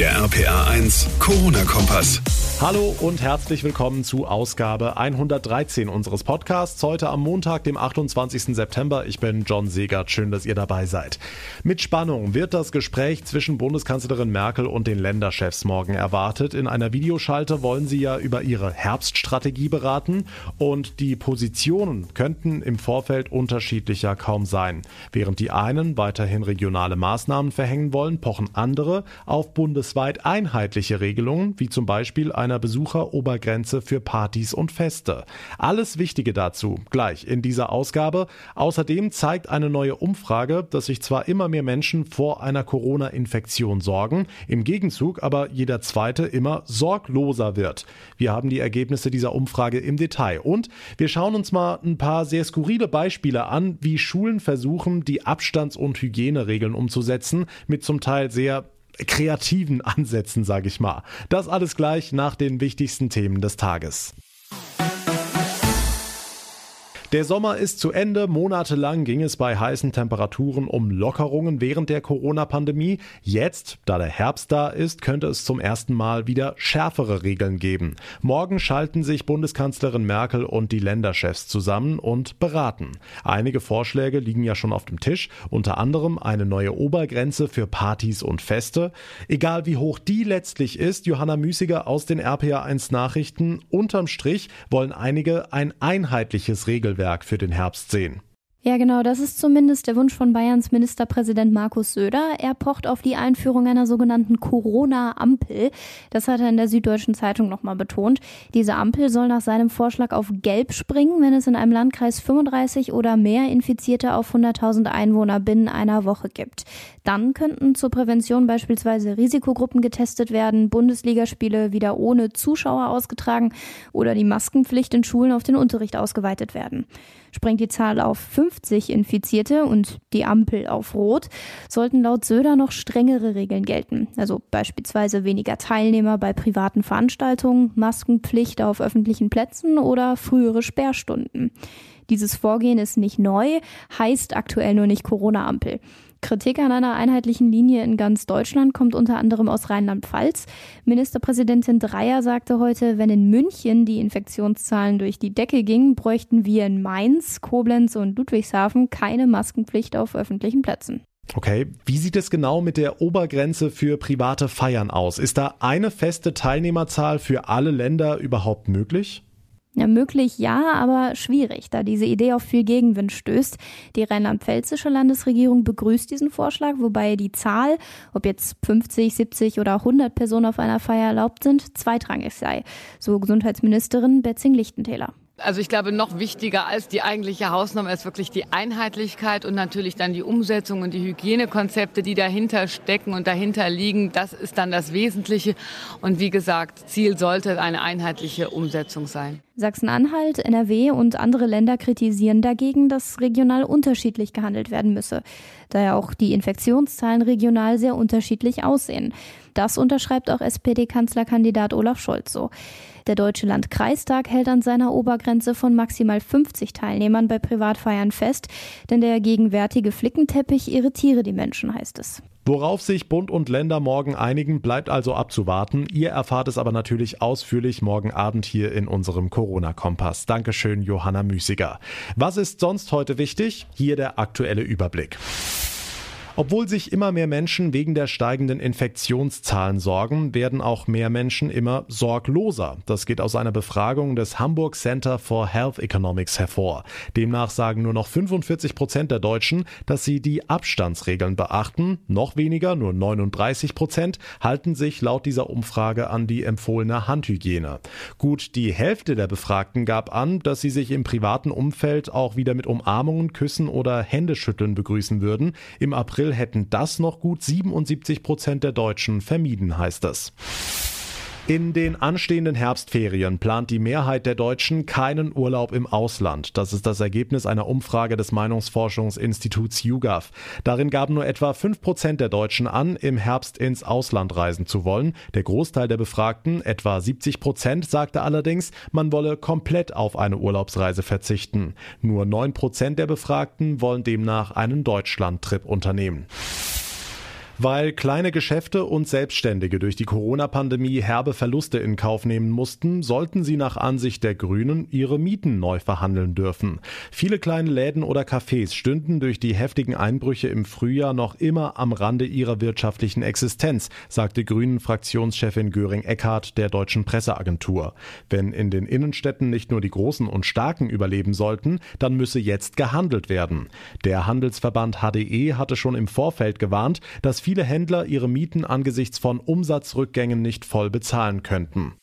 Der RPA 1 Corona-Kompass. Hallo und herzlich willkommen zu Ausgabe 113 unseres Podcasts. Heute am Montag, dem 28. September. Ich bin John Segert. Schön, dass ihr dabei seid. Mit Spannung wird das Gespräch zwischen Bundeskanzlerin Merkel und den Länderchefs morgen erwartet. In einer Videoschalte wollen sie ja über ihre Herbststrategie beraten und die Positionen könnten im Vorfeld unterschiedlicher kaum sein. Während die einen weiterhin regionale Maßnahmen verhängen wollen, pochen andere auf bundesweit einheitliche Regelungen, wie zum Beispiel eine einer Besucherobergrenze für Partys und Feste. Alles Wichtige dazu gleich in dieser Ausgabe. Außerdem zeigt eine neue Umfrage, dass sich zwar immer mehr Menschen vor einer Corona-Infektion sorgen, im Gegenzug aber jeder zweite immer sorgloser wird. Wir haben die Ergebnisse dieser Umfrage im Detail und wir schauen uns mal ein paar sehr skurrile Beispiele an, wie Schulen versuchen, die Abstands- und Hygieneregeln umzusetzen, mit zum Teil sehr kreativen Ansätzen, sage ich mal. Das alles gleich nach den wichtigsten Themen des Tages. Der Sommer ist zu Ende. Monatelang ging es bei heißen Temperaturen um Lockerungen während der Corona-Pandemie. Jetzt, da der Herbst da ist, könnte es zum ersten Mal wieder schärfere Regeln geben. Morgen schalten sich Bundeskanzlerin Merkel und die Länderchefs zusammen und beraten. Einige Vorschläge liegen ja schon auf dem Tisch, unter anderem eine neue Obergrenze für Partys und Feste. Egal wie hoch die letztlich ist, Johanna Müßiger aus den RPA1 Nachrichten, unterm Strich wollen einige ein einheitliches Regelwerk Regelwerk für den Herbst sehen. Ja, genau, das ist zumindest der Wunsch von Bayerns Ministerpräsident Markus Söder. Er pocht auf die Einführung einer sogenannten Corona-Ampel. Das hat er in der Süddeutschen Zeitung nochmal betont. Diese Ampel soll nach seinem Vorschlag auf Gelb springen, wenn es in einem Landkreis 35 oder mehr Infizierte auf 100.000 Einwohner binnen einer Woche gibt. Dann könnten zur Prävention beispielsweise Risikogruppen getestet werden, Bundesligaspiele wieder ohne Zuschauer ausgetragen oder die Maskenpflicht in Schulen auf den Unterricht ausgeweitet werden. Springt die Zahl auf 50 Infizierte und die Ampel auf Rot, sollten laut Söder noch strengere Regeln gelten. Also beispielsweise weniger Teilnehmer bei privaten Veranstaltungen, Maskenpflicht auf öffentlichen Plätzen oder frühere Sperrstunden. Dieses Vorgehen ist nicht neu, heißt aktuell nur nicht Corona-Ampel. Kritik an einer einheitlichen Linie in ganz Deutschland kommt unter anderem aus Rheinland-Pfalz. Ministerpräsidentin Dreier sagte heute, wenn in München die Infektionszahlen durch die Decke gingen, bräuchten wir in Mainz, Koblenz und Ludwigshafen keine Maskenpflicht auf öffentlichen Plätzen. Okay, wie sieht es genau mit der Obergrenze für private Feiern aus? Ist da eine feste Teilnehmerzahl für alle Länder überhaupt möglich? Ja, möglich ja, aber schwierig, da diese Idee auf viel Gegenwind stößt. Die rheinland-pfälzische Landesregierung begrüßt diesen Vorschlag, wobei die Zahl, ob jetzt 50, 70 oder 100 Personen auf einer Feier erlaubt sind, zweitrangig sei, so Gesundheitsministerin Betzing Lichtentäler. Also ich glaube, noch wichtiger als die eigentliche Hausnummer ist wirklich die Einheitlichkeit und natürlich dann die Umsetzung und die Hygienekonzepte, die dahinter stecken und dahinter liegen. Das ist dann das Wesentliche. Und wie gesagt, Ziel sollte eine einheitliche Umsetzung sein. Sachsen-Anhalt, NRW und andere Länder kritisieren dagegen, dass regional unterschiedlich gehandelt werden müsse, da ja auch die Infektionszahlen regional sehr unterschiedlich aussehen. Das unterschreibt auch SPD-Kanzlerkandidat Olaf Scholz so. Der Deutsche Landkreistag hält an seiner Obergrenze von maximal 50 Teilnehmern bei Privatfeiern fest, denn der gegenwärtige Flickenteppich irritiere die Menschen, heißt es. Worauf sich Bund und Länder morgen einigen, bleibt also abzuwarten. Ihr erfahrt es aber natürlich ausführlich morgen Abend hier in unserem Corona-Kompass. Dankeschön, Johanna Müßiger. Was ist sonst heute wichtig? Hier der aktuelle Überblick. Obwohl sich immer mehr Menschen wegen der steigenden Infektionszahlen sorgen, werden auch mehr Menschen immer sorgloser. Das geht aus einer Befragung des Hamburg Center for Health Economics hervor. Demnach sagen nur noch 45 Prozent der Deutschen, dass sie die Abstandsregeln beachten. Noch weniger, nur 39 Prozent, halten sich laut dieser Umfrage an die empfohlene Handhygiene. Gut die Hälfte der Befragten gab an, dass sie sich im privaten Umfeld auch wieder mit Umarmungen, Küssen oder Händeschütteln begrüßen würden. Im April hätten das noch gut 77 Prozent der Deutschen vermieden, heißt es. In den anstehenden Herbstferien plant die Mehrheit der Deutschen keinen Urlaub im Ausland. Das ist das Ergebnis einer Umfrage des Meinungsforschungsinstituts YouGov. Darin gaben nur etwa 5 Prozent der Deutschen an, im Herbst ins Ausland reisen zu wollen. Der Großteil der Befragten, etwa 70 Prozent, sagte allerdings, man wolle komplett auf eine Urlaubsreise verzichten. Nur 9 Prozent der Befragten wollen demnach einen Deutschlandtrip unternehmen. Weil kleine Geschäfte und Selbstständige durch die Corona-Pandemie herbe Verluste in Kauf nehmen mussten, sollten sie nach Ansicht der Grünen ihre Mieten neu verhandeln dürfen. Viele kleine Läden oder Cafés stünden durch die heftigen Einbrüche im Frühjahr noch immer am Rande ihrer wirtschaftlichen Existenz, sagte Grünen-Fraktionschefin Göring-Eckardt der deutschen Presseagentur. Wenn in den Innenstädten nicht nur die Großen und Starken überleben sollten, dann müsse jetzt gehandelt werden. Der Handelsverband HDE hatte schon im Vorfeld gewarnt, dass viele Händler ihre Mieten angesichts von Umsatzrückgängen nicht voll bezahlen könnten.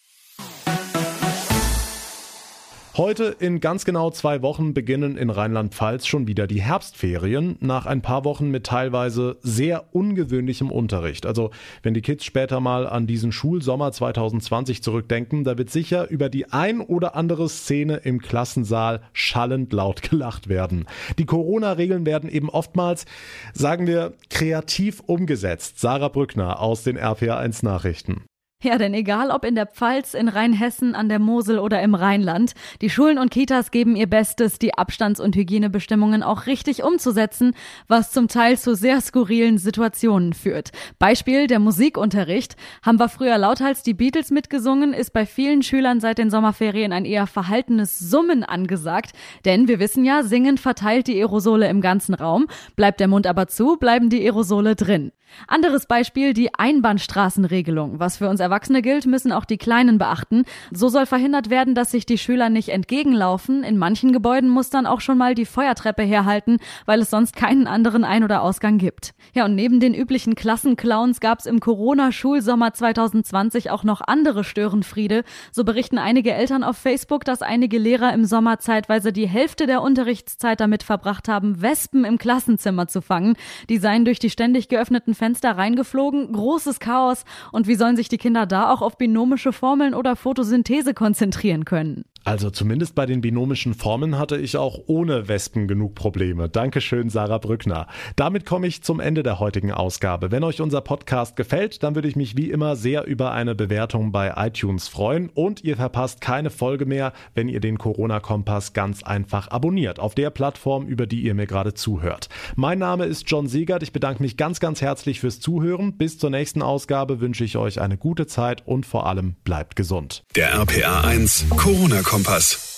Heute in ganz genau zwei Wochen beginnen in Rheinland-Pfalz schon wieder die Herbstferien, nach ein paar Wochen mit teilweise sehr ungewöhnlichem Unterricht. Also wenn die Kids später mal an diesen Schulsommer 2020 zurückdenken, da wird sicher über die ein oder andere Szene im Klassensaal schallend laut gelacht werden. Die Corona-Regeln werden eben oftmals, sagen wir, kreativ umgesetzt. Sarah Brückner aus den RPA1 Nachrichten. Ja, denn egal ob in der Pfalz, in Rheinhessen, an der Mosel oder im Rheinland, die Schulen und Kitas geben ihr Bestes, die Abstands- und Hygienebestimmungen auch richtig umzusetzen, was zum Teil zu sehr skurrilen Situationen führt. Beispiel der Musikunterricht. Haben wir früher lauthals die Beatles mitgesungen, ist bei vielen Schülern seit den Sommerferien ein eher verhaltenes Summen angesagt. Denn wir wissen ja, singen verteilt die Aerosole im ganzen Raum. Bleibt der Mund aber zu, bleiben die Aerosole drin. Anderes Beispiel die Einbahnstraßenregelung. Was für uns Erwachsene gilt, müssen auch die Kleinen beachten. So soll verhindert werden, dass sich die Schüler nicht entgegenlaufen. In manchen Gebäuden muss dann auch schon mal die Feuertreppe herhalten, weil es sonst keinen anderen Ein- oder Ausgang gibt. Ja, und neben den üblichen Klassenclowns gab es im Corona-Schulsommer 2020 auch noch andere Störenfriede. So berichten einige Eltern auf Facebook, dass einige Lehrer im Sommer zeitweise die Hälfte der Unterrichtszeit damit verbracht haben, Wespen im Klassenzimmer zu fangen. Die seien durch die ständig geöffneten Fenster reingeflogen. Großes Chaos. Und wie sollen sich die Kinder da auch auf binomische Formeln oder Photosynthese konzentrieren können? Also zumindest bei den binomischen Formen hatte ich auch ohne Wespen genug Probleme. Dankeschön, Sarah Brückner. Damit komme ich zum Ende der heutigen Ausgabe. Wenn euch unser Podcast gefällt, dann würde ich mich wie immer sehr über eine Bewertung bei iTunes freuen und ihr verpasst keine Folge mehr, wenn ihr den Corona-Kompass ganz einfach abonniert auf der Plattform, über die ihr mir gerade zuhört. Mein Name ist John Siegert. Ich bedanke mich ganz, ganz herzlich fürs Zuhören. Bis zur nächsten Ausgabe wünsche ich euch eine gute Zeit und vor allem bleibt gesund. Der RPA 1 Corona-Kompass. Kompass.